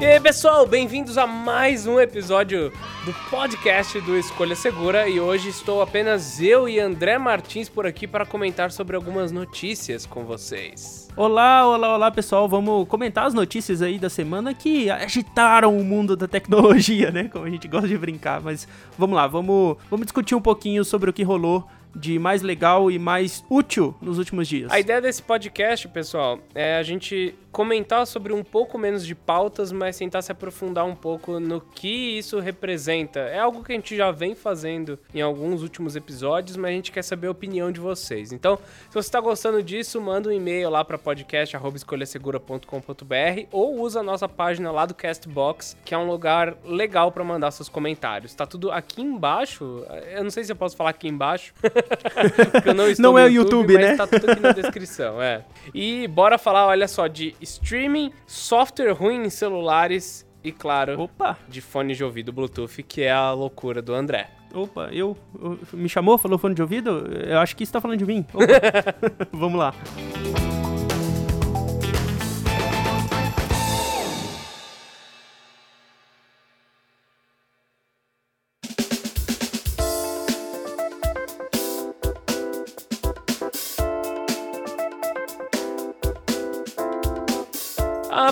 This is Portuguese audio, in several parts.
E aí, pessoal, bem-vindos a mais um episódio do podcast do Escolha Segura. E hoje estou apenas eu e André Martins por aqui para comentar sobre algumas notícias com vocês. Olá, olá, olá, pessoal. Vamos comentar as notícias aí da semana que agitaram o mundo da tecnologia, né? Como a gente gosta de brincar. Mas vamos lá, vamos, vamos discutir um pouquinho sobre o que rolou de mais legal e mais útil nos últimos dias. A ideia desse podcast, pessoal, é a gente comentar sobre um pouco menos de pautas, mas tentar se aprofundar um pouco no que isso representa. É algo que a gente já vem fazendo em alguns últimos episódios, mas a gente quer saber a opinião de vocês. Então, se você está gostando disso, manda um e-mail lá para podcast@escolhasegura.com.br ou usa a nossa página lá do Castbox, que é um lugar legal para mandar seus comentários. Tá tudo aqui embaixo. Eu não sei se eu posso falar aqui embaixo. eu não estou não é o YouTube, mas né? tá tudo aqui na descrição, é. E bora falar, olha só, de streaming, software ruim em celulares e, claro, Opa. de fone de ouvido Bluetooth, que é a loucura do André. Opa, eu, eu me chamou, falou fone de ouvido? Eu acho que isso tá falando de mim. Vamos lá.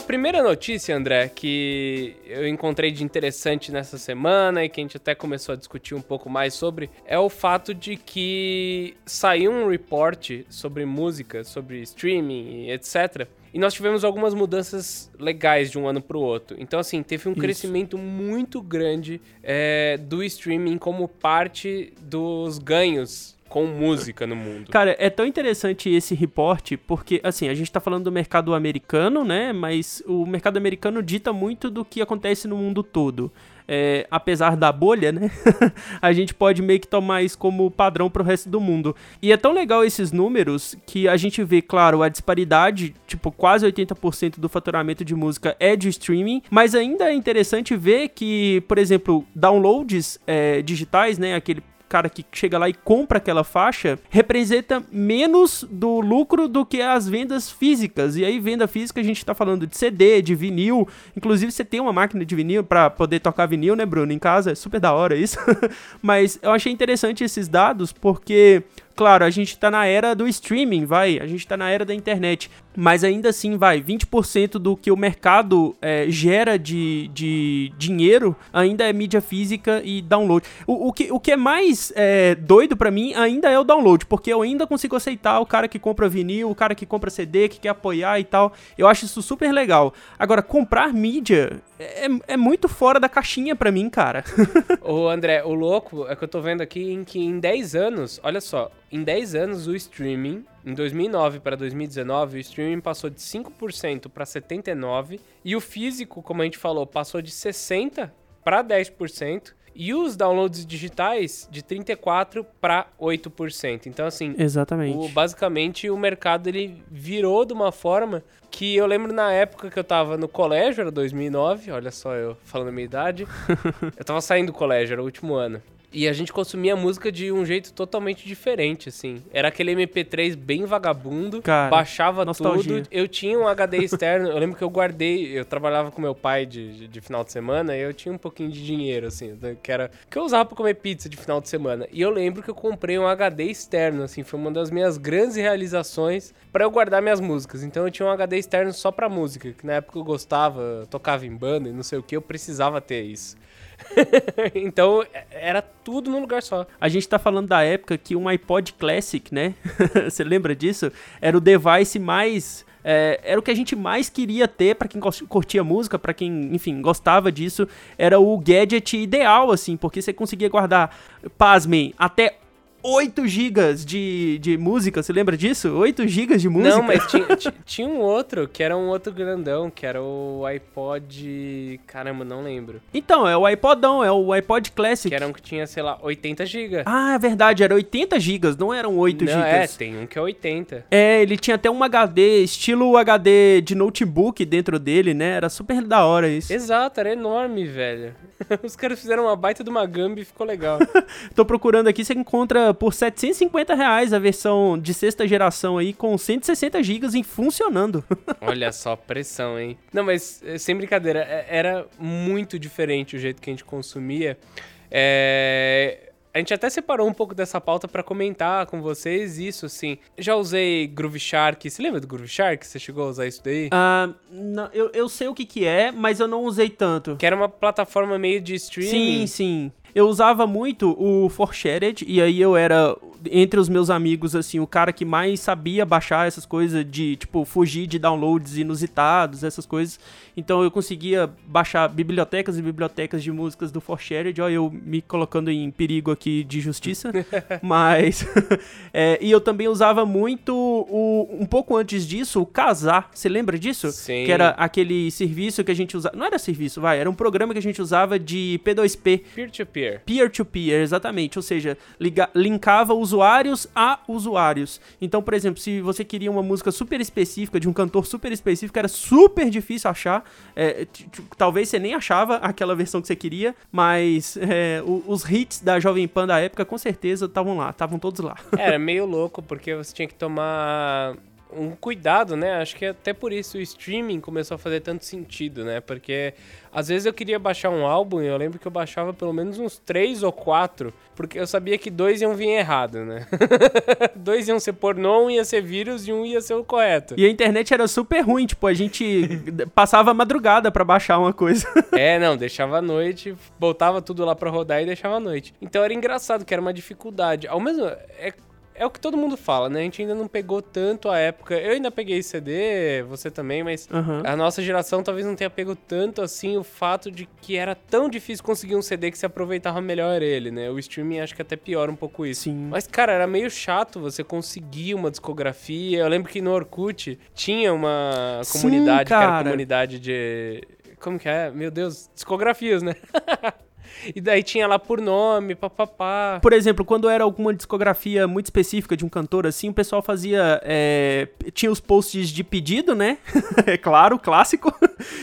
Primeira notícia, André, que eu encontrei de interessante nessa semana e que a gente até começou a discutir um pouco mais sobre é o fato de que saiu um report sobre música, sobre streaming, etc. E nós tivemos algumas mudanças legais de um ano para o outro. Então, assim, teve um Isso. crescimento muito grande é, do streaming como parte dos ganhos com música no mundo. Cara, é tão interessante esse reporte porque, assim, a gente tá falando do mercado americano, né? Mas o mercado americano dita muito do que acontece no mundo todo. É, apesar da bolha, né? a gente pode meio que tomar isso como padrão pro resto do mundo. E é tão legal esses números que a gente vê, claro, a disparidade, tipo, quase 80% do faturamento de música é de streaming, mas ainda é interessante ver que, por exemplo, downloads é, digitais, né? Aquele cara que chega lá e compra aquela faixa representa menos do lucro do que as vendas físicas. E aí, venda física, a gente tá falando de CD, de vinil. Inclusive, você tem uma máquina de vinil para poder tocar vinil, né, Bruno? Em casa, é super da hora isso. Mas eu achei interessante esses dados porque Claro, a gente tá na era do streaming, vai, a gente tá na era da internet, mas ainda assim, vai, 20% do que o mercado é, gera de, de dinheiro ainda é mídia física e download. O, o, que, o que é mais é, doido para mim ainda é o download, porque eu ainda consigo aceitar o cara que compra vinil, o cara que compra CD, que quer apoiar e tal. Eu acho isso super legal. Agora, comprar mídia é, é muito fora da caixinha para mim, cara. Ô, André, o louco é que eu tô vendo aqui em que em 10 anos, olha só, em 10 anos o streaming, em 2009 para 2019, o streaming passou de 5% para 79% e o físico, como a gente falou, passou de 60% para 10%. E os downloads digitais de 34 para 8%. Então assim, Exatamente. O, basicamente o mercado ele virou de uma forma que eu lembro na época que eu tava no colégio, era 2009, olha só eu falando a minha idade. eu tava saindo do colégio, era o último ano. E a gente consumia música de um jeito totalmente diferente, assim. Era aquele MP3 bem vagabundo, Cara, baixava nostalgia. tudo. Eu tinha um HD externo, eu lembro que eu guardei, eu trabalhava com meu pai de, de, final de semana e eu tinha um pouquinho de dinheiro, assim, que era que eu usava pra comer pizza de final de semana. E eu lembro que eu comprei um HD externo, assim, foi uma das minhas grandes realizações para eu guardar minhas músicas. Então eu tinha um HD externo só pra música, que na época eu gostava, tocava em banda e não sei o que, eu precisava ter isso. então era tudo num lugar só. A gente tá falando da época que um iPod Classic, né? Você lembra disso? Era o device mais é, era o que a gente mais queria ter para quem curtia música, para quem, enfim, gostava disso. Era o gadget ideal, assim, porque você conseguia guardar, pasmem, até 8 GB de, de música, você lembra disso? 8 GB de música? Não, mas tinha, tinha um outro, que era um outro grandão, que era o iPod... Caramba, não lembro. Então, é o iPodão, é o iPod Classic. Que era um que tinha, sei lá, 80 GB. Ah, é verdade, era 80 GB, não eram 8 GB. É, tem um que é 80. É, ele tinha até um HD, estilo HD de notebook dentro dele, né? Era super da hora isso. Exato, era enorme, velho. Os caras fizeram uma baita de uma gambi e ficou legal. Tô procurando aqui, você encontra por 750 reais a versão de sexta geração aí com 160 GB em funcionando. Olha só, pressão, hein? Não, mas eh, sem brincadeira, é, era muito diferente o jeito que a gente consumia. É, a gente até separou um pouco dessa pauta para comentar com vocês isso, assim. Já usei Groove Shark. Você lembra do Groove Shark? Você chegou a usar isso daí? Ah, não, eu, eu sei o que que é, mas eu não usei tanto. Que era uma plataforma meio de streaming. Sim, sim. Eu usava muito o Forshared, e aí eu era, entre os meus amigos, assim, o cara que mais sabia baixar essas coisas de, tipo, fugir de downloads inusitados, essas coisas. Então eu conseguia baixar bibliotecas e bibliotecas de músicas do Forshared, ó, eu me colocando em perigo aqui de justiça. Mas. é, e eu também usava muito, o, um pouco antes disso, o Casar. Você lembra disso? Sim. Que era aquele serviço que a gente usava. Não era serviço, vai, era um programa que a gente usava de P2P. Peer-to-peer. Peer-to-peer, exatamente. Ou seja, liga, linkava usuários a usuários. Então, por exemplo, se você queria uma música super específica, de um cantor super específico, era super difícil achar. É, talvez você nem achava aquela versão que você queria, mas é, os hits da Jovem Pan da época, com certeza, estavam lá, estavam todos lá. Era meio louco, porque você tinha que tomar um cuidado, né? Acho que até por isso o streaming começou a fazer tanto sentido, né? Porque às vezes eu queria baixar um álbum e eu lembro que eu baixava pelo menos uns três ou quatro, porque eu sabia que dois iam vir errado, né? dois iam ser pornô, um ia ser vírus e um ia ser o correto. E a internet era super ruim, tipo, a gente passava a madrugada pra baixar uma coisa. É, não, deixava à noite, botava tudo lá pra rodar e deixava à noite. Então era engraçado, que era uma dificuldade. Ao mesmo é é o que todo mundo fala, né? A gente ainda não pegou tanto a época. Eu ainda peguei CD, você também, mas Aham. a nossa geração talvez não tenha pego tanto assim o fato de que era tão difícil conseguir um CD que se aproveitava melhor ele, né? O streaming acho que até piora um pouco isso. Sim. Mas, cara, era meio chato você conseguir uma discografia. Eu lembro que no Orkut tinha uma Sim, comunidade que era comunidade de. Como que é? Meu Deus, discografias, né? e daí tinha lá por nome, papapá. Por exemplo, quando era alguma discografia muito específica de um cantor assim, o pessoal fazia. é, tinha os posts de pedido, né? é claro, clássico.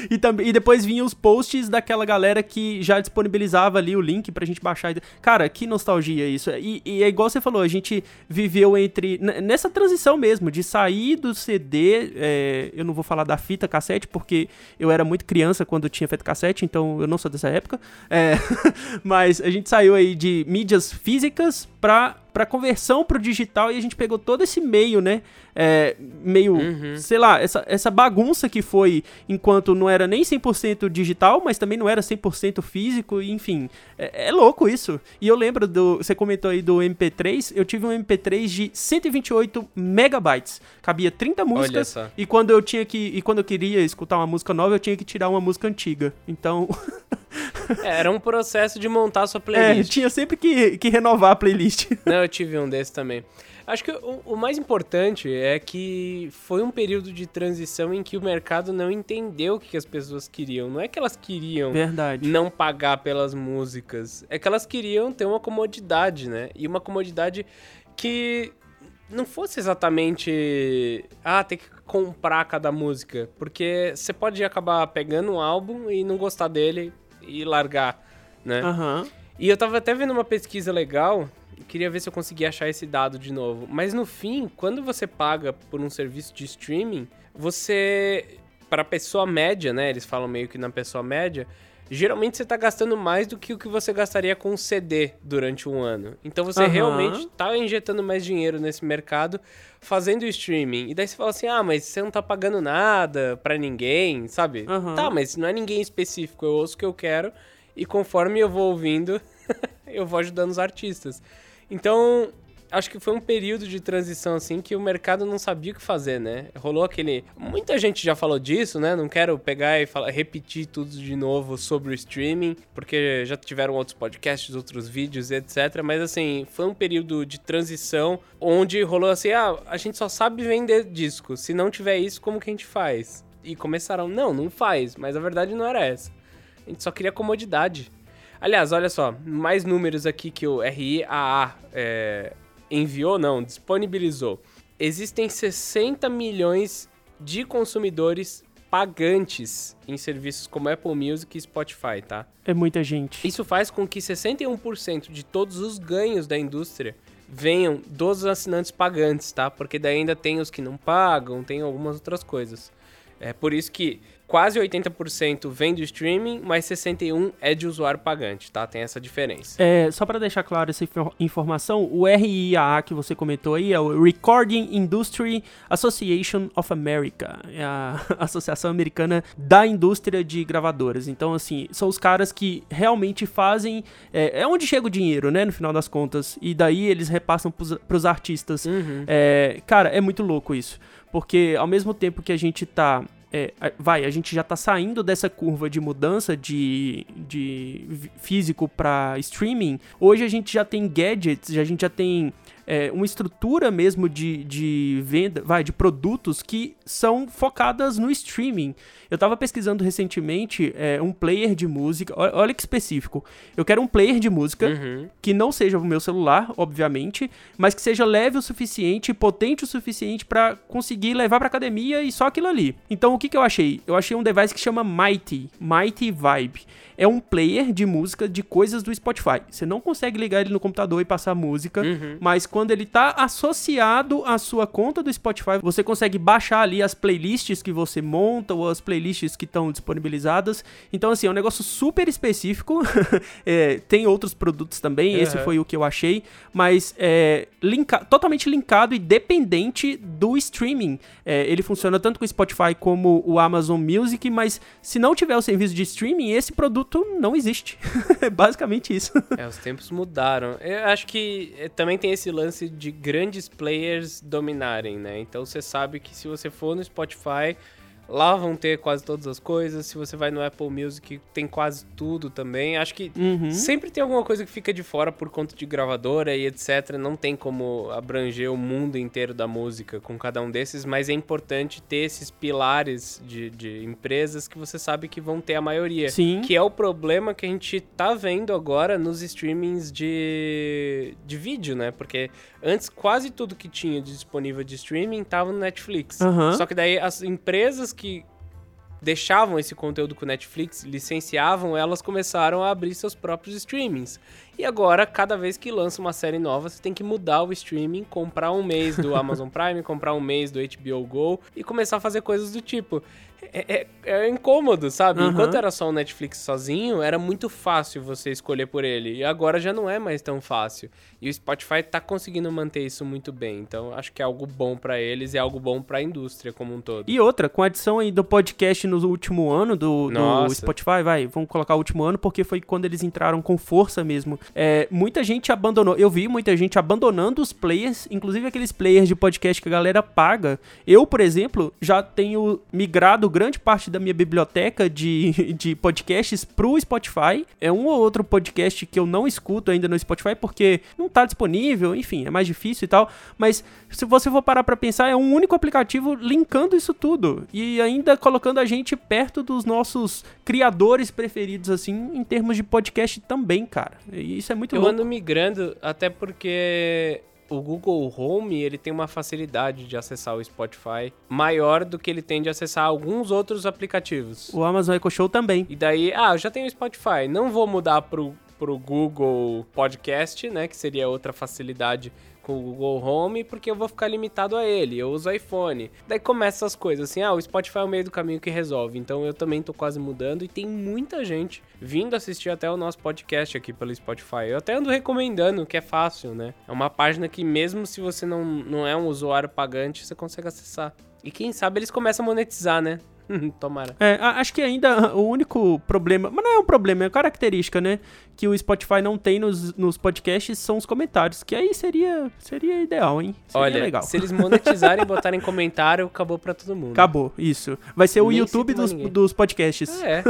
e, também, e depois vinha os posts daquela galera que já disponibilizava ali o link pra gente baixar. Cara, que nostalgia isso. E, e é igual você falou, a gente viveu entre. nessa transição mesmo, de sair do CD. é, eu não vou falar da fita cassete, porque eu era muito criança quando tinha fita cassete, então eu não sou dessa época. É, mas a gente saiu aí de mídias físicas pra, pra conversão pro digital e a gente pegou todo esse meio, né? É, meio, Uhum. sei lá, essa, essa bagunça que foi enquanto não era nem 100% digital, mas também não era 100% físico, enfim. É, é louco isso. E eu lembro do. Você comentou aí do MP3, eu tive um MP3 de 128 megabytes. Cabia 30 músicas. E quando eu tinha que. E quando eu queria escutar uma música nova, eu tinha que tirar uma música antiga. Então. É, era um processo de montar a sua É, playlist. tinha sempre que, que renovar a playlist. Não, eu tive um desse também. Acho que o, o mais importante é que foi um período de transição em que o mercado não entendeu o que as pessoas queriam. Não é que elas queriam Verdade. não pagar pelas músicas. É que elas queriam ter uma comodidade, né? E uma comodidade que não fosse exatamente. Ah, tem que comprar cada música. Porque você pode acabar pegando um álbum e não gostar dele e largar, né? Aham. E eu tava até vendo uma pesquisa legal, queria ver se eu conseguia achar esse dado de novo. Mas no fim, quando você paga por um serviço de streaming, você para pessoa média, né? Eles falam meio que na pessoa média, geralmente você tá gastando mais do que o que você gastaria com um CD durante um ano. Então você Aham. realmente tá injetando mais dinheiro nesse mercado fazendo streaming. E daí você fala assim: "Ah, mas você não tá pagando nada pra ninguém", sabe? Aham. Tá, mas não é ninguém específico, eu ouço o que eu quero e conforme eu vou ouvindo, eu vou ajudando os artistas. Então, acho que foi um período de transição assim que o mercado não sabia o que fazer, né? Rolou aquele, muita gente já falou disso, né? Não quero pegar e falar, repetir tudo de novo sobre o streaming, porque já tiveram outros podcasts, outros vídeos, etc, mas assim, foi um período de transição onde rolou assim, ah, a gente só sabe vender disco, se não tiver isso, como que a gente faz? E começaram, não, não faz, mas a verdade não era essa. A gente só queria comodidade. Aliás, olha só, mais números aqui que o RIAA é, enviou, não, disponibilizou. Existem 60 milhões de consumidores pagantes em serviços como Apple Music e Spotify, tá? É muita gente. Isso faz com que 61% de todos os ganhos da indústria venham dos assinantes pagantes, tá? Porque daí ainda tem os que não pagam, tem algumas outras coisas. É por isso que quase 80% vem do streaming, mas 61% é de usuário pagante, tá? Tem essa diferença. É, só para deixar claro essa informação, o RIAA que você comentou aí é o Recording Industry Association of America, é a Associação Americana da Indústria de Gravadoras. Então, assim, são os caras que realmente fazem... É, é onde chega o dinheiro, né, no final das contas. E daí eles repassam pros, pros artistas. Uhum. É, cara, é muito louco isso. Porque ao mesmo tempo que a gente tá é, vai, a gente já está saindo dessa curva de mudança de, de físico para streaming. Hoje a gente já tem gadgets, a gente já tem é, uma estrutura mesmo de, de venda, vai, de produtos que são focadas no streaming. Eu estava pesquisando recentemente é, um player de música, olha, olha, que específico. Eu quero um player de música uhum. que não seja o meu celular, obviamente, mas que seja leve o suficiente, potente o suficiente para conseguir levar para academia e só aquilo ali. Então o que, que eu achei? Eu achei um device que chama Mighty, Mighty Vibe é um player de música de coisas do Spotify. Você não consegue ligar ele no computador e passar música, uhum. mas quando ele está associado à sua conta do Spotify, você consegue baixar ali as playlists que você monta ou as playlists que estão disponibilizadas. Então, assim, é um negócio super específico. é, tem outros produtos também, uhum. esse foi o que eu achei, mas é linka totalmente linkado e dependente do streaming. É, ele funciona tanto com o Spotify como o Amazon Music, mas se não tiver o serviço de streaming, esse produto não existe. é basicamente isso. É, os tempos mudaram. Eu acho que eh, também tem esse lance de grandes players dominarem, né? Então você sabe que se você for no Spotify, Lá vão ter quase todas as coisas. Se você vai no Apple Music, tem quase tudo também. Acho que uhum. sempre tem alguma coisa que fica de fora por conta de gravadora e etc. Não tem como abranger o mundo inteiro da música com cada um desses, mas é importante ter esses pilares de, de empresas que você sabe que vão ter a maioria. Sim. Que é o problema que a gente tá vendo agora nos streamings de, de vídeo, né? Porque antes quase tudo que tinha disponível de streaming tava no Netflix. Uhum. Só que daí as empresas que deixavam esse conteúdo com Netflix, licenciavam, elas começaram a abrir seus próprios streamings. E agora, cada vez que lança uma série nova, você tem que mudar o streaming, comprar um mês do Amazon Prime, comprar um mês do HBO Go e começar a fazer coisas do tipo. É, é, é incômodo, sabe? Uhum. Enquanto era só o Netflix sozinho, era muito fácil você escolher por ele. E agora já não é mais tão fácil. E o Spotify tá conseguindo manter isso muito bem. Então acho que é algo bom para eles e é algo bom para a indústria como um todo. E outra, com a adição aí do podcast no último ano do, do Spotify, vai, vamos colocar o último ano porque foi quando eles entraram com força mesmo. É, muita gente abandonou, eu vi muita gente abandonando os players, inclusive aqueles players de podcast que a galera paga. Eu, por exemplo, já tenho migrado grande parte da minha biblioteca de, de podcasts pro Spotify. É um ou outro podcast que eu não escuto ainda no Spotify porque não tá disponível, enfim, é mais difícil e tal. Mas se você for parar pra pensar, é um único aplicativo linkando isso tudo. E ainda colocando a gente perto dos nossos criadores preferidos, assim, em termos de podcast também, cara. E isso é muito Eu louco. ando migrando até porque o Google Home ele tem uma facilidade de acessar o Spotify maior do que ele tem de acessar alguns outros aplicativos. O Amazon Echo Show também. E daí, ah, eu já tenho o Spotify, não vou mudar pro, pro Google Podcast, né, que seria outra facilidade com o Google Home, porque eu vou ficar limitado a ele. Eu uso iPhone. Daí começa as coisas assim, ah, o Spotify é o meio do caminho que resolve. Então eu também tô quase mudando e tem muita gente vindo assistir até o nosso podcast aqui pelo Spotify. Eu até ando recomendando, que é fácil, né? É uma página que mesmo se você não, não é um usuário pagante, você consegue acessar. E quem sabe eles começam a monetizar, né? Tomara. É, acho que ainda o único problema, mas não é um problema, é uma característica, né? Que o Spotify não tem nos, nos podcasts são os comentários, que aí seria, seria ideal, hein? Seria Olha, legal. se eles monetizarem e botarem comentário, acabou pra todo mundo. Acabou, isso. Vai ser o Nem YouTube dos, dos podcasts. É,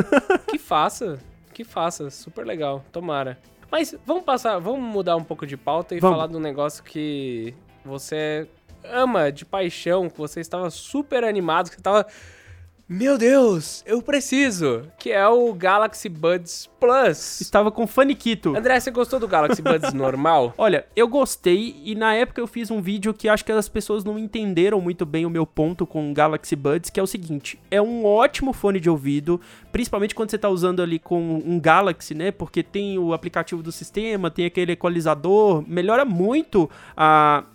que faça, que faça, super legal, tomara. Mas vamos passar, vamos mudar um pouco de pauta e vamos. falar de um negócio que você ama de paixão, que você estava super animado, que você estava meu Deus, eu preciso, que é o Galaxy Buds Plus. Estava com faniquito. André, você gostou do Galaxy Buds normal? Olha, eu gostei e na época eu fiz um vídeo que acho que as pessoas não entenderam muito bem o meu ponto com o Galaxy Buds, que é o seguinte, é um ótimo fone de ouvido, principalmente quando você está usando ali com um Galaxy, né? Porque tem o aplicativo do sistema, tem aquele equalizador, melhora muito a,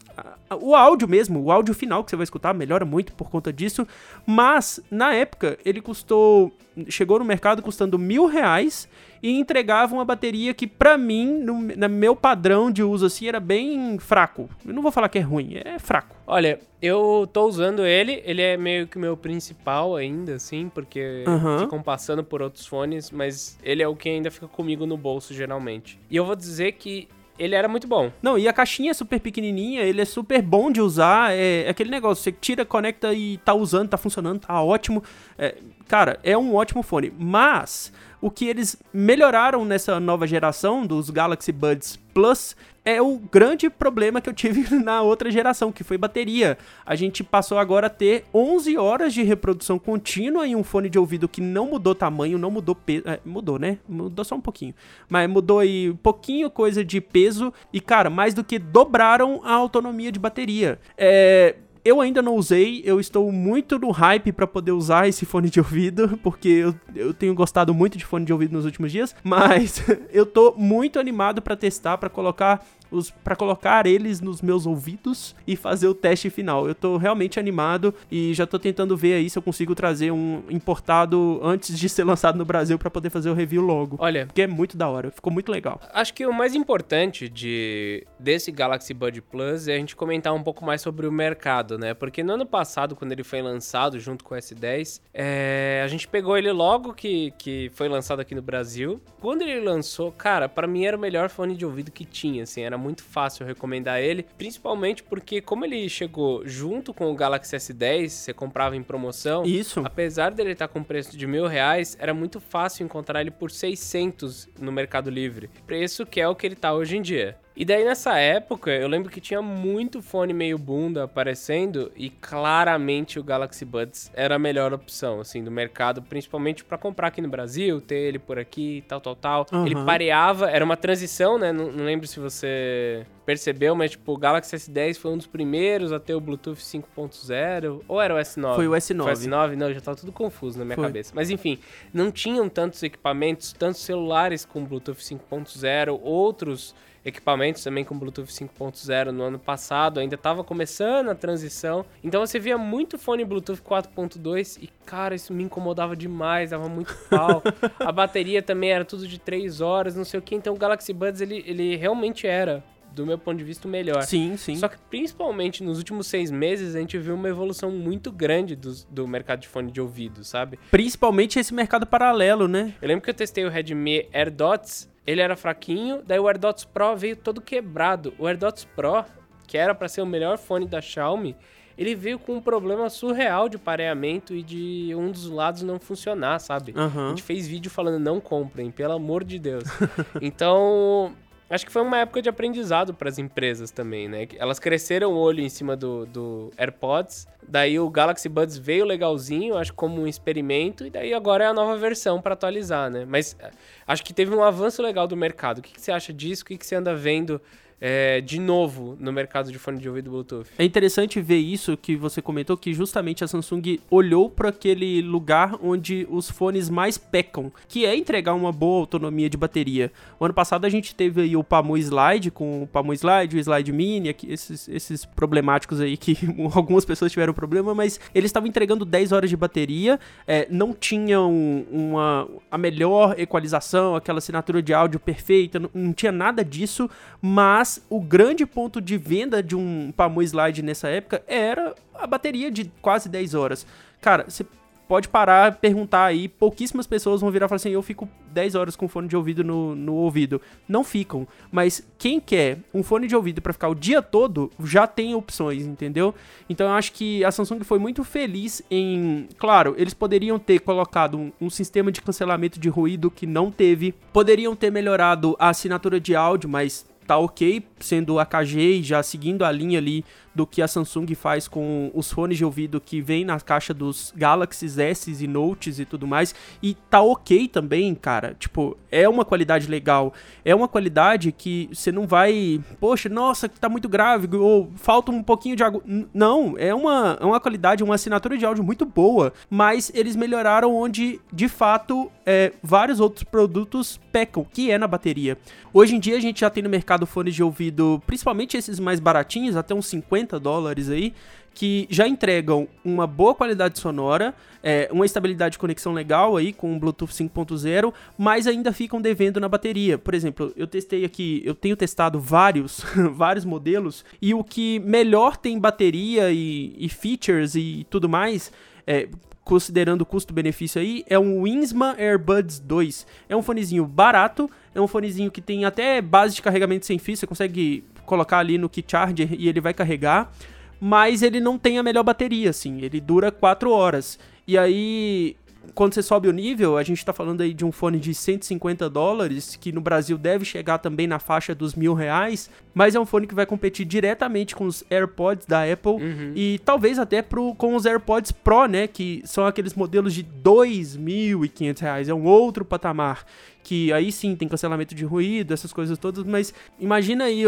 o áudio mesmo, o áudio final que você vai escutar melhora muito por conta disso, mas na época ele custou, chegou no mercado custando mil reais e entregava uma bateria que para mim, no, no, meu padrão de uso assim, era bem fraco. Eu não vou falar que é ruim, é fraco. Olha, eu tô usando ele, ele é meio que o meu principal ainda, assim, porque uhum. ficam passando por outros fones, mas ele é o que ainda fica comigo no bolso geralmente. E eu vou dizer que ele era muito bom. Não, e a caixinha é super pequenininha, ele é super bom de usar. É, é aquele negócio, você tira, conecta e tá usando, tá funcionando, tá ótimo. É, cara, é um ótimo fone. Mas o que eles melhoraram nessa nova geração dos Galaxy Buds Plus é o grande problema que eu tive na outra geração, que foi bateria. A gente passou agora a ter 11 horas de reprodução contínua em um fone de ouvido que não mudou tamanho, não mudou peso. É, mudou, né? Mudou só um pouquinho. Mas mudou aí um pouquinho coisa de peso e, cara, mais do que dobraram a autonomia de bateria. É eu ainda não usei, eu estou muito no hype para poder usar esse fone de ouvido, porque eu, eu tenho gostado muito de fone de ouvido nos últimos dias, mas eu tô muito animado para testar, para colocar os para colocar eles nos meus ouvidos e fazer o teste final. Eu tô realmente animado e já tô tentando ver aí se eu consigo trazer um importado antes de ser lançado no Brasil para poder fazer o review logo. Olha, porque é muito da hora, ficou muito legal. Acho que o mais importante de desse Galaxy Bud Plus é a gente comentar um pouco mais sobre o mercado, né? Porque no ano passado, quando ele foi lançado junto com o S10, é, a gente pegou ele logo que, que foi lançado aqui no Brasil. Quando ele lançou, cara, para mim era o melhor fone de ouvido que tinha, assim, era muito fácil recomendar ele, principalmente porque como ele chegou junto com o Galaxy S10, você comprava em promoção. Isso. Apesar dele estar com preço de mil reais, era muito fácil encontrar ele por 600 no Mercado Livre. Preço que é o que ele tá hoje em dia. E daí nessa época, eu lembro que tinha muito fone meio bunda aparecendo e claramente o Galaxy Buds era a melhor opção, assim, do mercado, principalmente para comprar aqui no Brasil, ter ele por aqui, tal, tal, tal. Uhum. Ele pareava, era uma transição, né? Não, não, lembro se você percebeu, mas tipo, o Galaxy S10 foi um dos primeiros a ter o Bluetooth 5.0, ou era o S9? Foi o S9. Foi o S9? Não, já tava tudo confuso na minha foi. cabeça. Mas enfim, não tinham tantos equipamentos, tantos celulares com Bluetooth 5.0, outros equipamentos também com Bluetooth 5.0 no ano passado, ainda estava começando a transição. Então você via muito fone Bluetooth 4.2 e, cara, isso me incomodava demais, dava muito pau. a bateria também era tudo de 3 horas, não sei o que. Então o Galaxy Buds, ele, ele realmente era do meu ponto de vista, o melhor. Sim, sim. Só que principalmente nos últimos seis meses a gente viu uma evolução muito grande do, do mercado de fone de ouvido, sabe? Principalmente esse mercado paralelo, né? Eu lembro que eu testei o Redmi AirDots ele era fraquinho, daí o AirDots Pro veio todo quebrado. O AirDots Pro, que era para ser o melhor fone da Xiaomi, ele veio com um problema surreal de pareamento e de um dos lados não funcionar, sabe? Uhum. A gente fez vídeo falando não comprem, pelo amor de Deus. então, acho que foi uma época de aprendizado para as empresas também, né? Elas cresceram o olho em cima do, do AirPods, daí o Galaxy Buds veio legalzinho, acho como um experimento, e daí agora é a nova versão para atualizar, né? Mas eh, acho que teve um avanço legal do mercado. O que, que você acha disso? O que, que você anda vendo é, de novo no mercado de fone de ouvido Bluetooth. É interessante ver isso que você comentou, que justamente a Samsung olhou para aquele lugar onde os fones mais pecam, que é entregar uma boa autonomia de bateria. O ano passado a gente teve aí o Pamu Slide, com o Pamu Slide, o Slide Mini, esses, esses problemáticos aí que algumas pessoas tiveram problema, mas eles estavam entregando 10 horas de bateria, é, não tinham uma, a melhor equalização, aquela assinatura de áudio perfeita, não, não tinha nada disso, mas mas o grande ponto de venda de um Pamu Slide nessa época era a bateria de quase 10 horas. Cara, você pode parar, perguntar aí, pouquíssimas pessoas vão virar e falar assim, eu fico 10 horas com fone de ouvido no, no ouvido. Não ficam, mas quem quer um fone de ouvido para ficar o dia todo, já tem opções, entendeu? Então eu acho que a Samsung foi muito feliz em... Claro, eles poderiam ter colocado um, um sistema de cancelamento de ruído que não teve, poderiam ter melhorado a assinatura de áudio, mas tá ok, sendo AKG e já seguindo a linha ali do que a Samsung faz com os fones de ouvido que vem na caixa dos Galaxy S e Notes e tudo mais. E tá ok também, cara. Tipo, é uma qualidade legal. É uma qualidade que você não vai. Poxa, nossa, tá muito grave. Ou falta um pouquinho de água. Não, é uma, é uma qualidade, uma assinatura de áudio muito boa. Mas eles melhoraram onde, de fato, é, vários outros produtos pecam, que é na bateria. Hoje em dia a gente já tem no mercado fones de ouvido, principalmente esses mais baratinhos, até uns 50 dólares aí, que já entregam uma boa qualidade sonora, é, uma estabilidade de conexão legal aí com o Bluetooth 5.0, mas ainda ficam devendo na bateria. Por exemplo, eu testei aqui, eu tenho testado vários, vários modelos, e o que melhor tem bateria e, e features e tudo mais, é, considerando o custo-benefício aí, é um Winsma Airbuds 2. É um fonezinho barato, é um fonezinho que tem até base de carregamento sem fio, você consegue colocar ali no key charger e ele vai carregar, mas ele não tem a melhor bateria, assim, ele dura 4 horas. E aí, quando você sobe o nível, a gente tá falando aí de um fone de 150 dólares, que no Brasil deve chegar também na faixa dos mil reais, mas é um fone que vai competir diretamente com os AirPods da Apple Uhum. e talvez até pro, com os AirPods Pro, né, que são aqueles modelos de 2.500 reais, é um outro patamar. Que aí sim tem cancelamento de ruído, essas coisas todas, mas imagina aí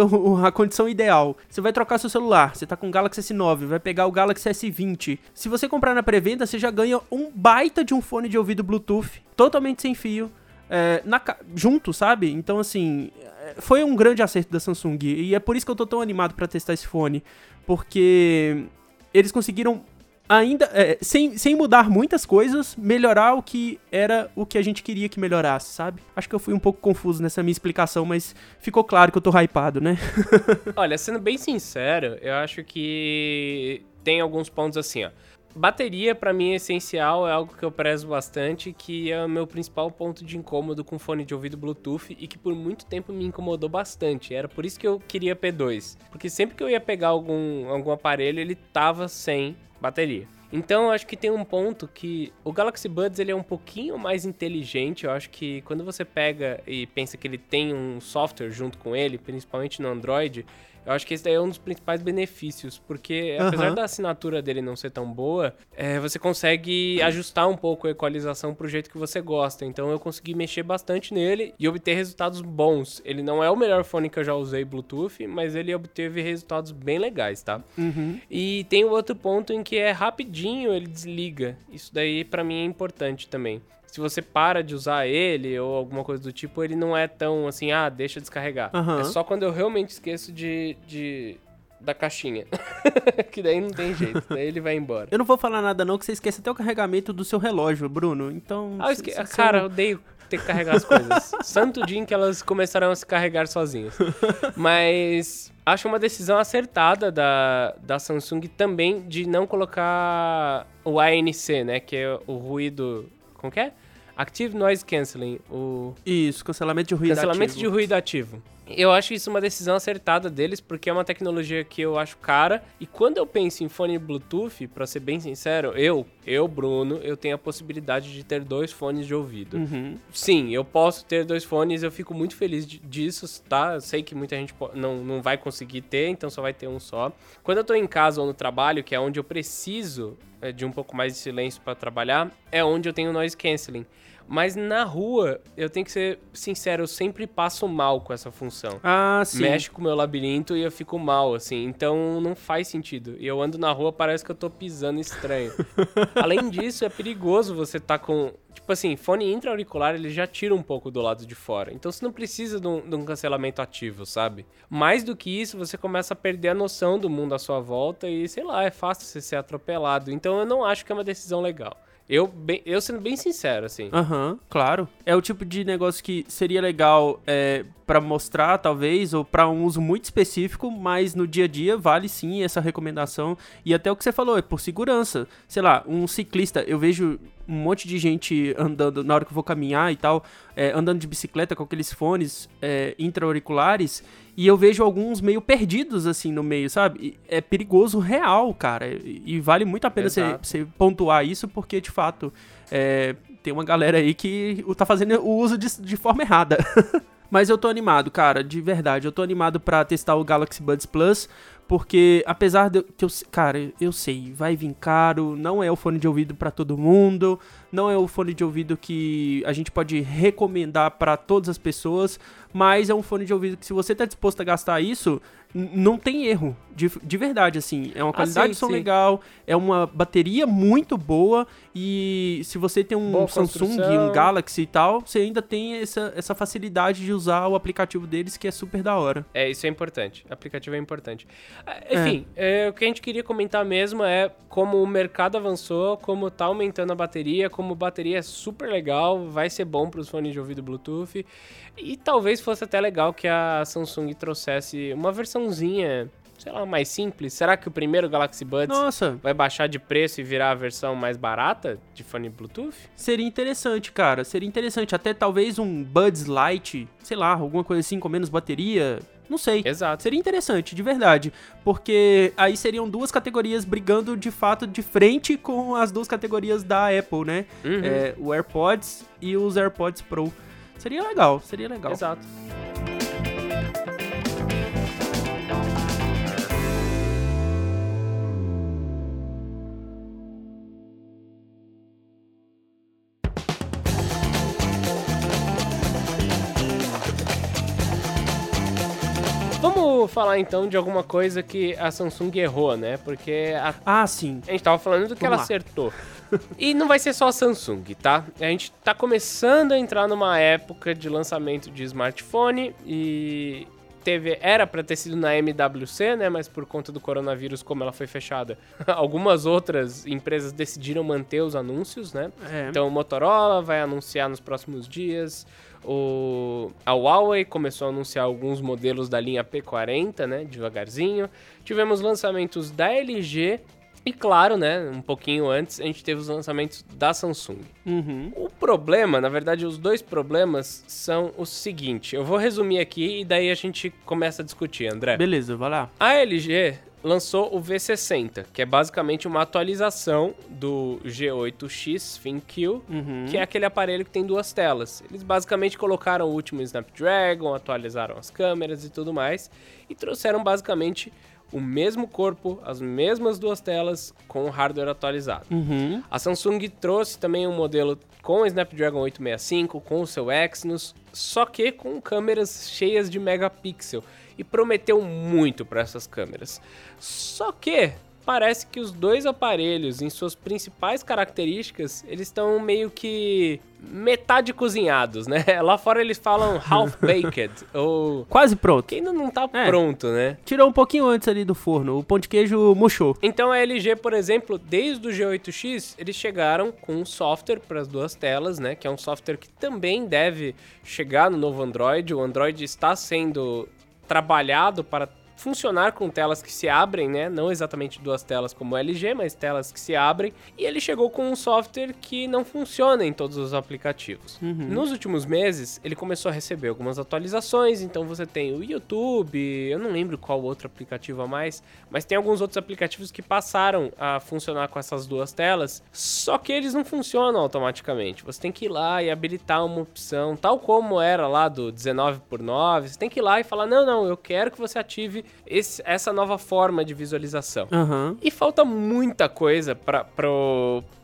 a condição ideal. Você vai trocar seu celular, você tá com o Galaxy S9, vai pegar o Galaxy S20. Se você comprar na pré-venda, você já ganha um baita de um fone de ouvido Bluetooth, totalmente sem fio, é, na junto, sabe? Então, assim, é, foi um grande acerto da Samsung. E é por isso que eu tô tão animado pra testar esse fone. Porque eles conseguiram ainda, é, sem, sem mudar muitas coisas, melhorar o que era o que a gente queria que melhorasse, sabe? Acho que eu fui um pouco confuso nessa minha explicação, mas ficou claro que eu tô hypado, né? Olha, sendo bem sincero, eu acho que tem alguns pontos assim, ó. Bateria, pra mim, é essencial, é algo que eu prezo bastante, que é o meu principal ponto de incômodo com fone de ouvido Bluetooth e que por muito tempo me incomodou bastante. Era por isso que eu queria P2. Porque sempre que eu ia pegar algum, algum aparelho, ele tava sem bateria. Então, eu acho que tem um ponto que o Galaxy Buds ele é um pouquinho mais inteligente. Eu acho que quando você pega e pensa que ele tem um software junto com ele, principalmente no Android, eu acho que esse daí é um dos principais benefícios, porque apesar Aham. da assinatura dele não ser tão boa, é, você consegue ajustar um pouco a equalização pro jeito que você gosta. Então eu consegui mexer bastante nele e obter resultados bons. Ele não é o melhor fone que eu já usei Bluetooth, mas ele obteve resultados bem legais, tá? Uhum. E tem o outro ponto em que é rapidinho ele desliga. Isso daí pra mim é importante também. Se você para de usar ele ou alguma coisa do tipo, ele não é tão assim, ah, deixa descarregar. Aham. É só quando eu realmente esqueço de. de da caixinha. que daí não tem jeito, daí ele vai embora. Eu não vou falar nada não, que você esquece até o carregamento do seu relógio, Bruno. Então... Ah, eu esque... se- se Cara, eu eu odeio ter que carregar as coisas. Santo dia em que elas começarão a se carregar sozinhas. Mas acho uma decisão acertada da, da Samsung também de não colocar o ANC, né? Que é o ruído. Como que é? Active Noise Cancelling. O Isso, cancelamento de ruído cancelamento ativo. de ruído ativo. Eu acho isso uma decisão acertada deles, porque é uma tecnologia que eu acho cara. E quando eu penso em fone Bluetooth, pra ser bem sincero, eu, eu, Bruno, eu tenho a possibilidade de ter dois fones de ouvido. Uhum. Sim, eu posso ter dois fones, eu fico muito feliz disso, tá? Eu sei que muita gente não, não vai conseguir ter, então só vai ter um só. Quando eu tô em casa ou no trabalho, que é onde eu preciso é, de um pouco mais de silêncio pra trabalhar, é onde eu tenho noise canceling. Mas na rua, eu tenho que ser sincero, eu sempre passo mal com essa função. Ah, sim. Mexe com o meu labirinto e eu fico mal, assim. Então não faz sentido. E eu ando na rua, parece que eu tô pisando estranho. Além disso, é perigoso você tá com. Tipo assim, fone intra-auricular, ele já tira um pouco do lado de fora. Então você não precisa de um, de um cancelamento ativo, sabe? Mais do que isso, você começa a perder a noção do mundo à sua volta e, sei lá, é fácil você ser atropelado. Então eu não acho que é uma decisão legal. Eu, bem- eu sendo bem sincero, assim. Aham, claro. É o tipo de negócio que seria legal é, para mostrar, talvez, ou para um uso muito específico, mas no dia a dia vale sim essa recomendação. E até o que você falou, é por segurança. Sei lá, um ciclista, eu vejo um monte de gente andando na hora que eu vou caminhar e tal, é, andando de bicicleta com aqueles fones é, intra-auriculares, e eu vejo alguns meio perdidos assim no meio, sabe? E é perigoso real, cara. E, e vale muito a pena você pontuar isso, porque de fato é, tem uma galera aí que tá fazendo o uso de, de forma errada. Mas eu tô animado, cara, de verdade. Eu tô animado pra testar o Galaxy Buds Plus, Porque apesar de eu, que eu, cara, eu sei, vai vir caro, não é o fone de ouvido para todo mundo, não é o fone de ouvido que a gente pode recomendar para todas as pessoas, mas é um fone de ouvido que se você tá disposto a gastar isso, não tem erro, de, de verdade, assim. É uma qualidade ah, sim, de som sim. legal, é uma bateria muito boa e se você tem um Boa Samsung, um Galaxy e tal, você ainda tem essa, essa facilidade de usar o aplicativo deles que é super da hora. É, isso é importante. O aplicativo é importante. Ah, enfim, é. É, o que a gente queria comentar mesmo é como o mercado avançou, como tá aumentando a bateria, como a bateria é super legal, vai ser bom para os fones de ouvido Bluetooth. E talvez fosse até legal que a Samsung trouxesse uma versãozinha, sei lá, mais simples. Será que o primeiro Galaxy Buds Nossa. vai baixar de preço e virar a versão mais barata de fone Bluetooth? Seria interessante, cara. Seria interessante. Até talvez um Buds Lite, sei lá, alguma coisa assim com menos bateria. Não sei. Exato. Seria interessante, de verdade. Porque aí seriam duas categorias brigando de fato de frente com as duas categorias da Apple, né? Uhum. É, o AirPods e os AirPods Pro. Seria legal, seria legal. Exato. Vamos falar então de alguma coisa que a Samsung errou, né? Porque a... Ah, sim. A gente tava falando do que Vamos ela lá. acertou. e não vai ser só a Samsung, tá? A gente tá começando a entrar numa época de lançamento de smartphone e teve era para ter sido na MWC, né, mas por conta do coronavírus como ela foi fechada, algumas outras empresas decidiram manter os anúncios, né? É. Então o Motorola vai anunciar nos próximos dias, o a Huawei começou a anunciar alguns modelos da linha P40, né, devagarzinho. Tivemos lançamentos da LG e claro, né, um pouquinho antes, a gente teve os lançamentos da Samsung. Uhum. O problema, na verdade, os dois problemas são o seguinte. Eu vou resumir aqui e daí a gente começa a discutir, André. Beleza, vai lá. A LG lançou o V60, que é basicamente uma atualização do G8X ThinQ, uhum. que é aquele aparelho que tem duas telas. Eles basicamente colocaram o último Snapdragon, atualizaram as câmeras e tudo mais, e trouxeram basicamente o mesmo corpo, as mesmas duas telas com o hardware atualizado. Uhum. A Samsung trouxe também um modelo com o Snapdragon 865, com o seu Exynos, só que com câmeras cheias de megapixel e prometeu muito para essas câmeras. Só que parece que os dois aparelhos, em suas principais características, eles estão meio que metade cozinhados, né? Lá fora eles falam half baked ou quase pronto. Que ainda não tá é. pronto, né? Tirou um pouquinho antes ali do forno, o pão de queijo murchou. Então a LG, por exemplo, desde o G8X, eles chegaram com um software para as duas telas, né? Que é um software que também deve chegar no novo Android. O Android está sendo trabalhado para funcionar com telas que se abrem, né? Não exatamente duas telas como o LG, mas telas que se abrem. E ele chegou com um software que não funciona em todos os aplicativos. Uhum. Nos últimos meses, ele começou a receber algumas atualizações. Então você tem o YouTube, eu não lembro qual outro aplicativo a mais, mas tem alguns outros aplicativos que passaram a funcionar com essas duas telas. Só que eles não funcionam automaticamente. Você tem que ir lá e habilitar uma opção, tal como era lá do 19 por 9. Você tem que ir lá e falar: não, não, eu quero que você ative esse, essa nova forma de visualização. Uhum. E falta muita coisa para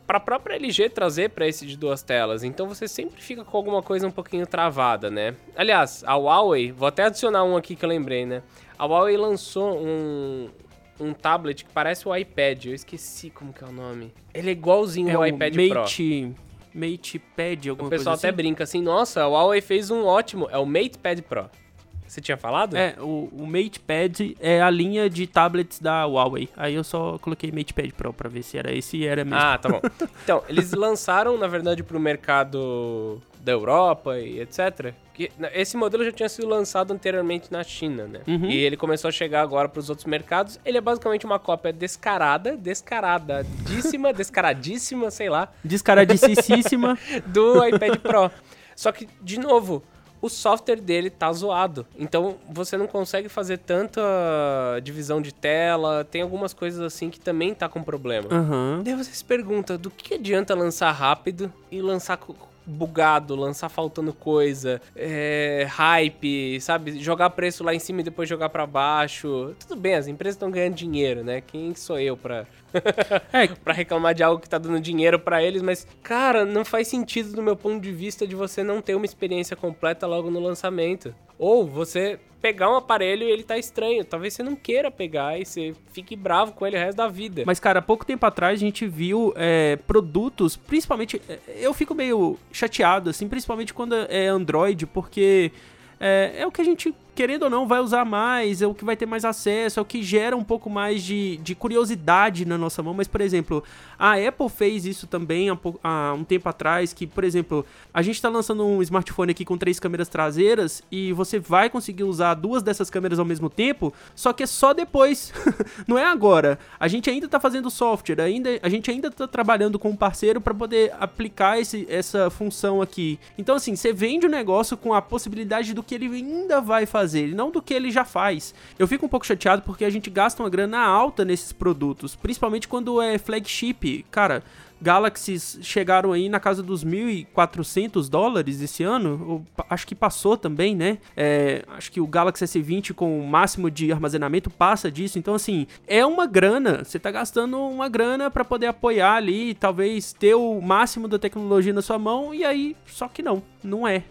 para a própria LG trazer para esse de duas telas. Então você sempre fica com alguma coisa um pouquinho travada, né? Aliás, a Huawei, vou até adicionar um aqui que eu lembrei, né? A Huawei lançou um, um tablet que parece o iPad. Eu esqueci como que é o nome. Ele é igualzinho é ao iPad Mate... Pro. MatePad, alguma coisa O pessoal até assim? brinca assim, nossa, a Huawei fez um ótimo, é o MatePad Pro. Você tinha falado? É, o, o MatePad é a linha de tablets da Huawei. Aí eu só coloquei MatePad Pro pra ver se era esse e era mesmo. Ah, tá bom. então, eles lançaram, na verdade, pro mercado da Europa e etc. Esse modelo já tinha sido lançado anteriormente na China, né? Uhum. E ele começou a chegar agora para os outros mercados. Ele é basicamente uma cópia descarada, descaradíssima, descaradíssima, sei lá. Descaradíssima do iPad Pro. Só que, de novo, o software dele tá zoado. Então você não consegue fazer tanta divisão de tela, tem algumas coisas assim que também tá com problema. Uhum. Daí você se pergunta, do que adianta lançar rápido e lançar bugado, lançar faltando coisa, é, hype, sabe? Jogar preço lá em cima e depois jogar para baixo. Tudo bem, as empresas estão ganhando dinheiro, né? Quem sou eu pra, é. pra reclamar de algo que tá dando dinheiro para eles? Mas, cara, não faz sentido do meu ponto de vista de você não ter uma experiência completa logo no lançamento. Ou você pegar um aparelho e ele tá estranho. Talvez você não queira pegar e você fique bravo com ele o resto da vida. Mas, cara, pouco tempo atrás a gente viu é, produtos, principalmente. É, eu fico meio chateado, assim, principalmente quando é Android, porque é, é o que a gente querendo ou não, vai usar mais, é o que vai ter mais acesso, é o que gera um pouco mais de, de curiosidade na nossa mão. Mas, por exemplo, a Apple fez isso também há, há um tempo atrás, que, por exemplo, a gente está lançando um smartphone aqui com três câmeras traseiras e você vai conseguir usar duas dessas câmeras ao mesmo tempo, só que é só depois, não é agora. A gente ainda está fazendo software, ainda, a gente ainda está trabalhando com um parceiro para poder aplicar esse, essa função aqui. Então, assim, você vende o negócio com a possibilidade do que ele ainda vai fazer fazer, não do que ele já faz. Eu fico um pouco chateado porque a gente gasta uma grana alta nesses produtos, principalmente quando é flagship. Cara, Galaxies chegaram aí na casa dos 1.400 dólares esse ano. acho que passou também, né? É, acho que o Galaxy S20 com o máximo de armazenamento passa disso. Então, assim, é uma grana. Você tá gastando uma grana para poder apoiar ali, talvez ter o máximo da tecnologia na sua mão. E aí, só que não, não é.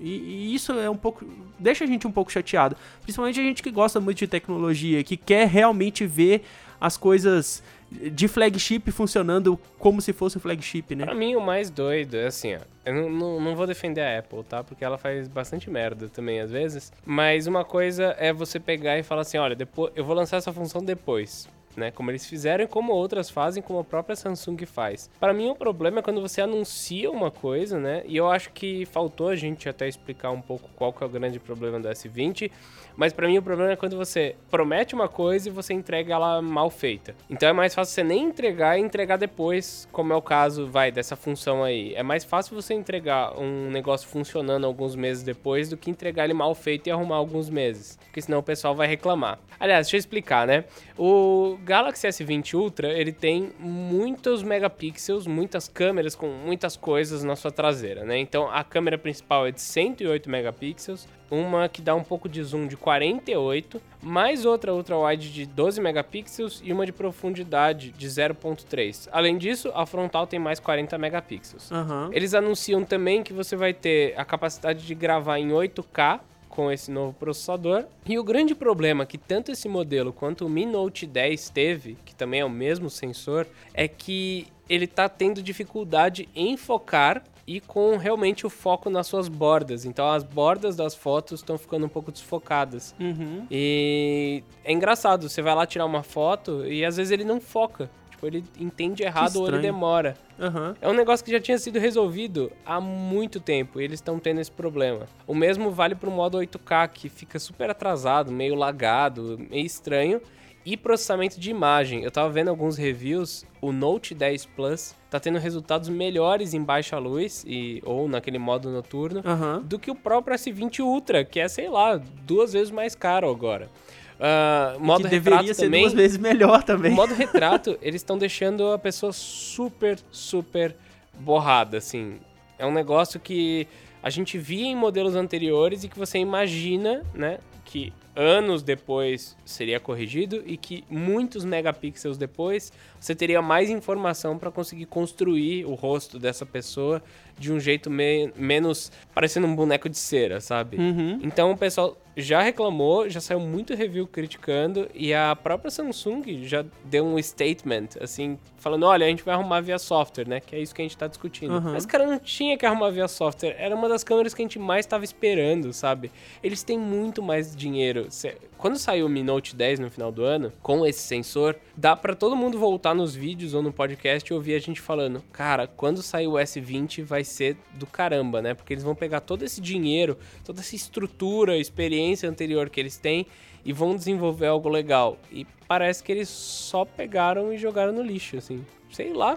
E, e, isso é um pouco. deixa a gente um pouco chateado. Principalmente a gente que gosta muito de tecnologia, que quer realmente ver as coisas de flagship funcionando como se fosse um flagship, né? Pra mim, o mais doido é assim, ó. Eu não, não, não, vou defender a Apple, tá? Porque ela faz bastante merda também, às vezes. Mas uma coisa é você pegar e falar assim: olha, depois, eu vou lançar essa função depois né? Como eles fizeram e como outras fazem, como a própria Samsung faz. Para mim, o problema é quando você anuncia uma coisa, né? E eu acho que faltou a gente até explicar um pouco qual que é o grande problema do S20. Mas para mim o problema é quando você promete uma coisa e você entrega ela mal feita. Então é mais fácil você nem entregar e entregar depois, como é o caso, vai, dessa função aí. É mais fácil você entregar um negócio funcionando alguns meses depois do que entregar ele mal feito e arrumar alguns meses. Porque senão o pessoal vai reclamar. Aliás, deixa eu explicar, né? O Galaxy S20 Ultra, ele tem muitos megapixels, muitas câmeras com muitas coisas na sua traseira, né? Então a câmera principal é de 108 megapixels, uma que dá um pouco de zoom de 48, mais outra ultra-wide de 12 megapixels e uma de profundidade de 0.3. Além disso, a frontal tem mais 40 megapixels. Uhum. Eles anunciam também que você vai ter a capacidade de gravar em 8K com esse novo processador. E o grande problema que tanto esse modelo quanto o Mi Note 10 teve, que também é o mesmo sensor, é que ele está tendo dificuldade em focar e com realmente o foco nas suas bordas. Então as bordas das fotos estão ficando um pouco desfocadas. Uhum. E é engraçado, você vai lá tirar uma foto e às vezes ele não foca. Tipo, ele entende errado ou ele demora. Uhum. É um negócio que já tinha sido resolvido há muito tempo e eles estão tendo esse problema. O mesmo vale para o modo 8K, que fica super atrasado, meio lagado, meio estranho e processamento de imagem. Eu tava vendo alguns reviews, o Note 10 Plus tá tendo resultados melhores em baixa luz e ou naquele modo noturno uhum. do que o próprio S20 Ultra, que é, sei lá, duas vezes mais caro agora. Uh, modo que retrato deveria ser também, duas vezes melhor também. O modo retrato, eles estão deixando a pessoa super, super borrada, assim. É um negócio que a gente via em modelos anteriores e que você imagina, né, que anos depois seria corrigido e que muitos megapixels depois você teria mais informação para conseguir construir o rosto dessa pessoa de um jeito me menos parecendo um boneco de cera, sabe? Uhum. Então o pessoal já reclamou, já saiu muito review criticando e a própria Samsung já deu um statement, assim, falando: olha, a gente vai arrumar via software, né? Que é isso que a gente tá discutindo. Uhum. Mas, cara, não tinha que arrumar via software. Era uma das câmeras que a gente mais estava esperando, sabe? Eles têm muito mais dinheiro. Quando saiu o Mi Note 10 no final do ano, com esse sensor, dá para todo mundo voltar nos vídeos ou no podcast e ouvir a gente falando: cara, quando sair o S20 vai ser do caramba, né? Porque eles vão pegar todo esse dinheiro, toda essa estrutura, experiência anterior que eles têm e vão desenvolver algo legal. E parece que eles só pegaram e jogaram no lixo, assim. Sei lá,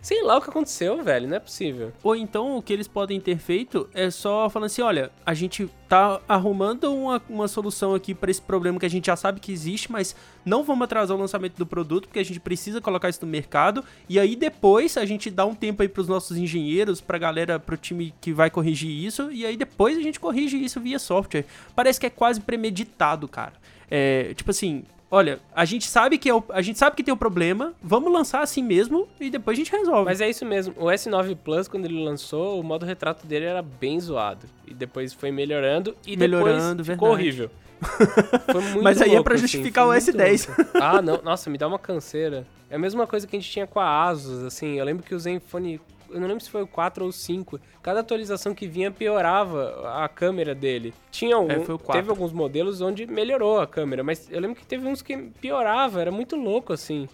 sei lá o que aconteceu, velho, não é possível. Ou então o que eles podem ter feito é só falando assim, olha, a gente tá arrumando uma, uma solução aqui para esse problema que a gente já sabe que existe, mas não vamos atrasar o lançamento do produto porque a gente precisa colocar isso no mercado. E aí depois a gente dá um tempo aí pros nossos engenheiros, pra galera, pro time que vai corrigir isso, e aí depois a gente corrige isso via software. Parece que é quase premeditado, cara. É, tipo assim, olha, a gente sabe que é o, a gente sabe que tem o um problema, vamos lançar assim mesmo e depois a gente resolve. Mas é isso mesmo. O S9 Plus quando ele lançou, o modo retrato dele era bem zoado e depois foi melhorando e melhorando, depois ficou horrível. Foi muito Mas aí é louco, é para assim, justificar assim, o S10. Ah, não, nossa, me dá uma canseira. É a mesma coisa que a gente tinha com a Asus, assim. Eu lembro que o Zenfone eu não lembro se foi o 4 ou o 5. Cada atualização que vinha piorava a câmera dele. Tinha algum, é, teve alguns modelos onde melhorou a câmera, mas eu lembro que teve uns que piorava, era muito louco assim.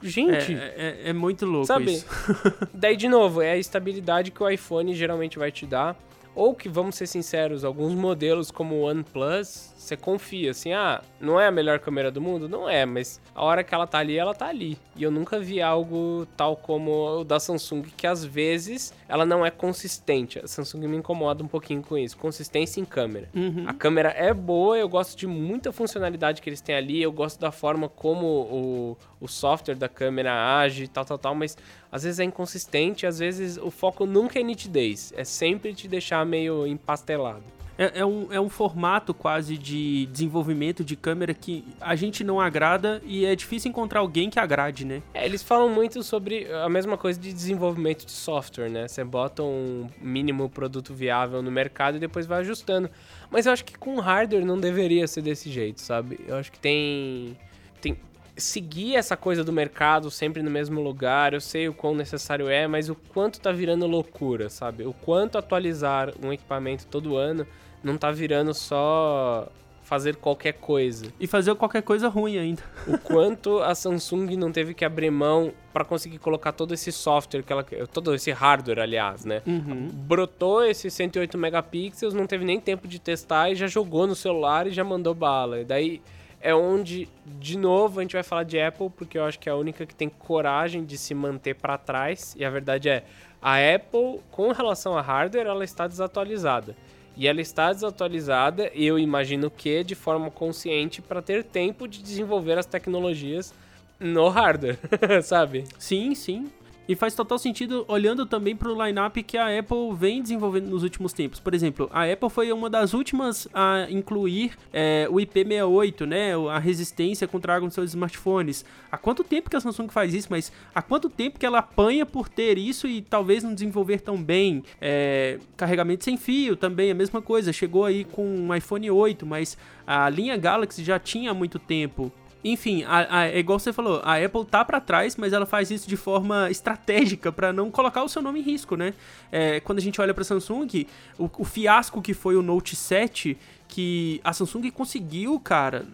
Gente, é, é, é muito louco sabe? isso. Daí de novo, é a estabilidade que o iPhone geralmente vai te dar. Ou que, vamos ser sinceros, alguns modelos como o OnePlus, você confia assim, ah, não é a melhor câmera do mundo? Não é, mas a hora que ela tá ali, ela tá ali. E eu nunca vi algo tal como o da Samsung, que às vezes ela não é consistente. A Samsung me incomoda um pouquinho com isso. Consistência em câmera. Uhum. A câmera é boa, eu gosto de muita funcionalidade que eles têm ali, eu gosto da forma como o, o software da câmera age, tal, tal, tal, mas às vezes é inconsistente, às vezes o foco nunca é nitidez, é sempre te deixar meio empastelado. É, é, um, é um formato quase de desenvolvimento de câmera que a gente não agrada e é difícil encontrar alguém que agrade, né? É, eles falam muito sobre a mesma coisa de desenvolvimento de software, né? Você bota um mínimo produto viável no mercado e depois vai ajustando. Mas eu acho que com hardware não deveria ser desse jeito, sabe? Eu acho que tem. tem seguir essa coisa do mercado sempre no mesmo lugar, eu sei o quão necessário é, mas o quanto tá virando loucura, sabe? O quanto atualizar um equipamento todo ano não tá virando só fazer qualquer coisa. E fazer qualquer coisa ruim ainda. O quanto a Samsung não teve que abrir mão para conseguir colocar todo esse software que ela todo esse hardware, aliás, né? Uhum. Brotou esses 108 megapixels, não teve nem tempo de testar e já jogou no celular e já mandou bala. E daí é onde, de novo, a gente vai falar de Apple, porque eu acho que é a única que tem coragem de se manter para trás. E a verdade é, a Apple, com relação a hardware, ela está desatualizada. E ela está desatualizada, eu imagino que de forma consciente, para ter tempo de desenvolver as tecnologias no hardware, sabe? Sim, sim. E faz total sentido olhando também para o lineup que a Apple vem desenvolvendo nos últimos tempos. Por exemplo, a Apple foi uma das últimas a incluir é, o IP68, né? A resistência contra água nos seus smartphones. Há quanto tempo que a Samsung faz isso? Mas há quanto tempo que ela apanha por ter isso e talvez não desenvolver tão bem? É, carregamento sem fio também, a mesma coisa. Chegou aí com um iPhone 8, mas a linha Galaxy já tinha há muito tempo. Enfim, a, a, é igual você falou, a Apple tá para trás, mas ela faz isso de forma estratégica para não colocar o seu nome em risco, né? É, quando a gente olha para Samsung, o, o fiasco que foi o Note 7, que a Samsung conseguiu, cara,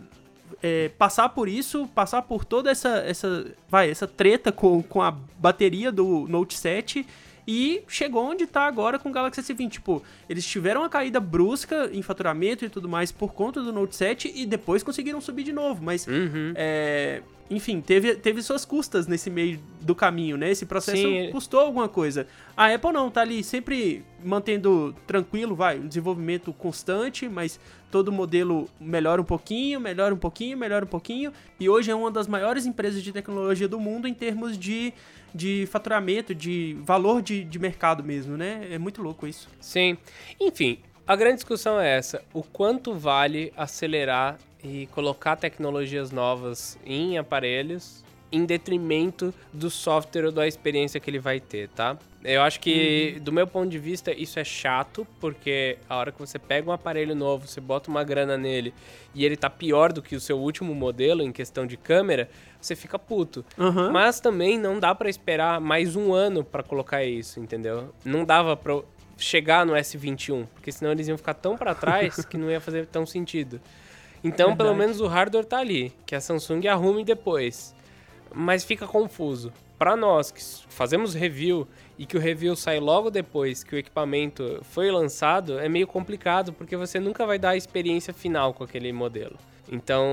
é, passar por isso, passar por toda essa, essa, vai, essa treta com, com a bateria do Note 7 e chegou onde está agora com o Galaxy S20. Tipo, eles tiveram uma caída brusca em faturamento e tudo mais por conta do Note 7 e depois conseguiram subir de novo. Mas, uhum. é, enfim, teve, teve suas custas nesse meio do caminho, né? Esse processo Sim. custou alguma coisa. A Apple não, tá ali sempre mantendo tranquilo, vai, um desenvolvimento constante, mas todo modelo melhora um pouquinho, melhora um pouquinho, melhora um pouquinho. E hoje é uma das maiores empresas de tecnologia do mundo em termos de de faturamento, de valor de, de mercado mesmo, né? É muito louco isso. Sim. Enfim, a grande discussão é essa: o quanto vale acelerar e colocar tecnologias novas em aparelhos em detrimento do software ou da experiência que ele vai ter, tá? Eu acho que, uhum. do meu ponto de vista, isso é chato, porque a hora que você pega um aparelho novo, você bota uma grana nele e ele tá pior do que o seu último modelo em questão de câmera, você fica puto. Uhum. Mas também não dá para esperar mais um ano para colocar isso, entendeu? Não dava pra chegar no S21, porque senão eles iam ficar tão para trás que não ia fazer tão sentido. Então, Verdade. pelo menos o hardware tá ali, que a Samsung arrume depois. Mas fica confuso. Para nós que fazemos review e que o review sai logo depois que o equipamento foi lançado, é meio complicado porque você nunca vai dar a experiência final com aquele modelo. Então,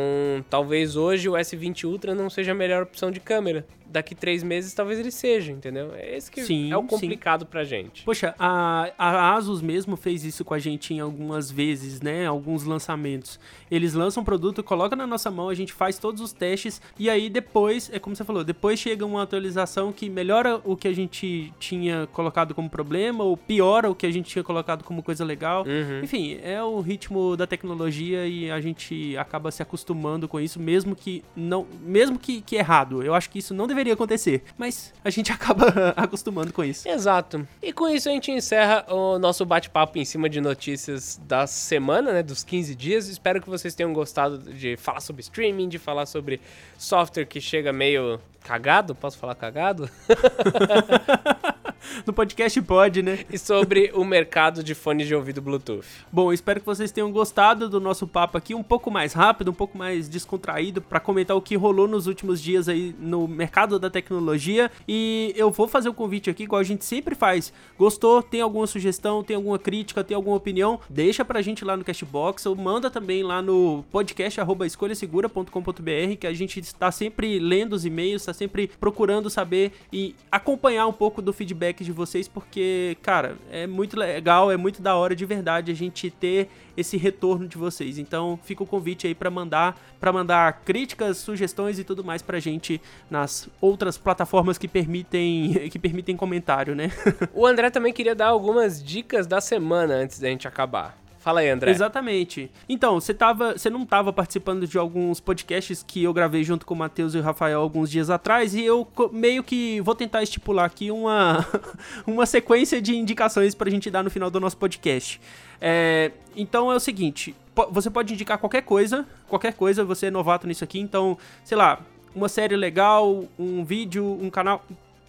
talvez hoje o S20 Ultra não seja a melhor opção de câmera. Daqui três meses talvez ele seja, entendeu? É esse que Sim, é o complicado pra gente. Poxa, a, a Asus mesmo fez isso com a gente em algumas vezes, né? Alguns lançamentos. Eles lançam um produto, colocam na nossa mão, a gente faz todos os testes e aí depois, é como você falou, depois chega uma atualização que melhora o que a gente tinha colocado como problema ou piora o que a gente tinha colocado como coisa legal. Uhum. Enfim, é o ritmo da tecnologia e a gente acaba se acostumando com isso, mesmo que não, mesmo que, que errado. Eu acho que isso não deveria acontecer, mas a gente acaba acostumando com isso. Exato. E com isso a gente encerra o nosso bate-papo em cima de notícias da semana, né, dos 15 dias. Espero que vocês tenham gostado de falar sobre streaming, de falar sobre software que chega meio cagado, posso falar cagado? No podcast pode, né? e sobre o mercado de fones de ouvido Bluetooth. Bom, espero que vocês tenham gostado do nosso papo aqui, um pouco mais rápido, um pouco mais descontraído, para comentar o que rolou nos últimos dias aí no mercado da tecnologia. E eu vou fazer o um convite aqui, igual a gente sempre faz. Gostou? Tem alguma sugestão? Tem alguma crítica? Tem alguma opinião? Deixa pra gente lá no Cashbox ou manda também lá no podcast escolhasegura.com.br, que a gente está sempre lendo os e-mails, está sempre procurando saber e acompanhar um pouco do feedback de vocês, porque, cara, é muito legal, é muito da hora de verdade a gente ter esse retorno de vocês. Então, fica o convite aí para mandar, para mandar críticas, sugestões e tudo mais pra gente nas outras plataformas que permitem que permitem comentário, né? o André também queria dar algumas dicas da semana antes da gente acabar. Fala aí, André. Exatamente. Então, você tava, você não estava participando de alguns podcasts que eu gravei junto com o Matheus e o Rafael alguns dias atrás e eu meio que vou tentar estipular aqui uma, uma sequência de indicações pra gente dar no final do nosso podcast. É, então é o seguinte, você pode indicar qualquer coisa, qualquer coisa, você é novato nisso aqui, então, sei lá, uma série legal, um vídeo, um canal,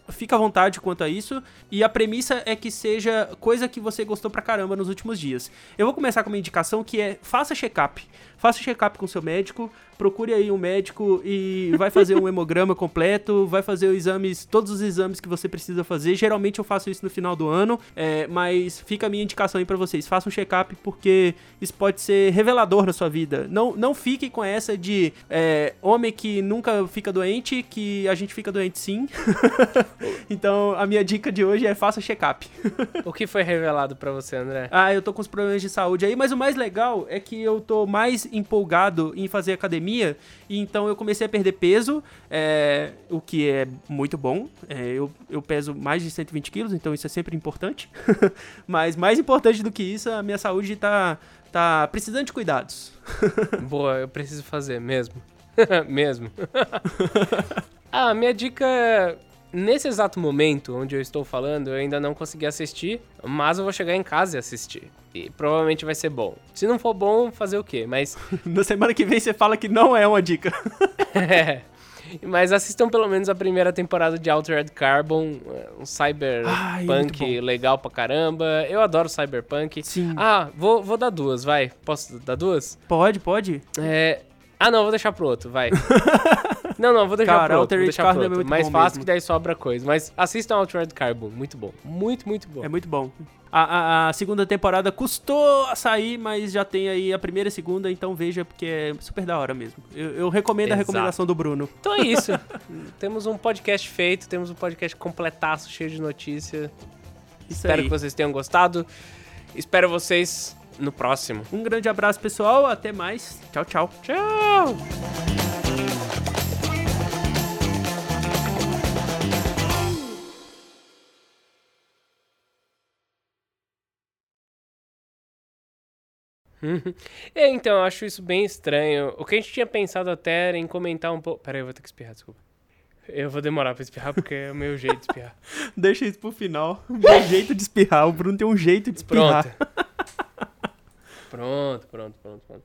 fica à vontade quanto a isso. E a premissa é que seja coisa que você gostou pra caramba nos últimos dias. Eu vou começar com uma indicação que é faça check-up. Faça check-up com seu médico, procure aí um médico e vai fazer um hemograma completo, vai fazer os exames, todos os exames que você precisa fazer. Geralmente eu faço isso no final do ano, é, mas fica a minha indicação aí pra vocês. Façam um check-up porque isso pode ser revelador na sua vida. Não, não fique com essa de é, homem que nunca fica doente, que a gente fica doente sim. então a minha dica de hoje é faça check-up. o que foi revelado para você, André? Ah, eu tô com os problemas de saúde aí, mas o mais legal é que eu tô mais empolgado em fazer academia, e então eu comecei a perder peso, é, o que é muito bom. É, eu, eu peso mais de 120 quilos, então isso é sempre importante. mas mais importante do que isso, a minha saúde tá, tá precisando de cuidados. Boa, eu preciso fazer mesmo. mesmo. ah, minha dica Nesse exato momento onde eu estou falando, eu ainda não consegui assistir, mas eu vou chegar em casa e assistir. E provavelmente vai ser bom. Se não for bom, fazer o quê? Mas. Na semana que vem você fala que não é uma dica. é. Mas assistam pelo menos a primeira temporada de Altered Carbon, um cyberpunk legal pra caramba. Eu adoro cyberpunk. Sim. Ah, vou, vou dar duas, vai. Posso dar duas? Pode, pode. É. Ah, não, vou deixar pro outro, vai. Não, não, vou deixar Cara, pro outro. Deixar pro é outro. É Mais fácil mesmo. que daí sobra coisa. Mas assistam Altered Carbon. Muito bom. Muito, muito bom. É muito bom. A, a, a, segunda temporada custou a sair, mas já tem aí a primeira e segunda, então veja, porque é super da hora mesmo. Eu, eu recomendo Exato. a recomendação do Bruno. Então é isso. temos um podcast feito, temos um podcast completaço, cheio de notícia. Isso Espero aí. que vocês tenham gostado. Espero vocês no próximo. Um grande abraço, pessoal. Até mais. Tchau, tchau. Tchau. É, então, eu acho isso bem estranho. O que a gente tinha pensado até era em comentar um pouco. Pera aí, eu vou ter que espirrar, desculpa. Eu vou demorar pra espirrar porque é o meu jeito de espirrar. Deixa isso pro final. Meu jeito de espirrar. O Bruno tem um jeito de espirrar. Pronto. pronto, pronto, pronto, pronto.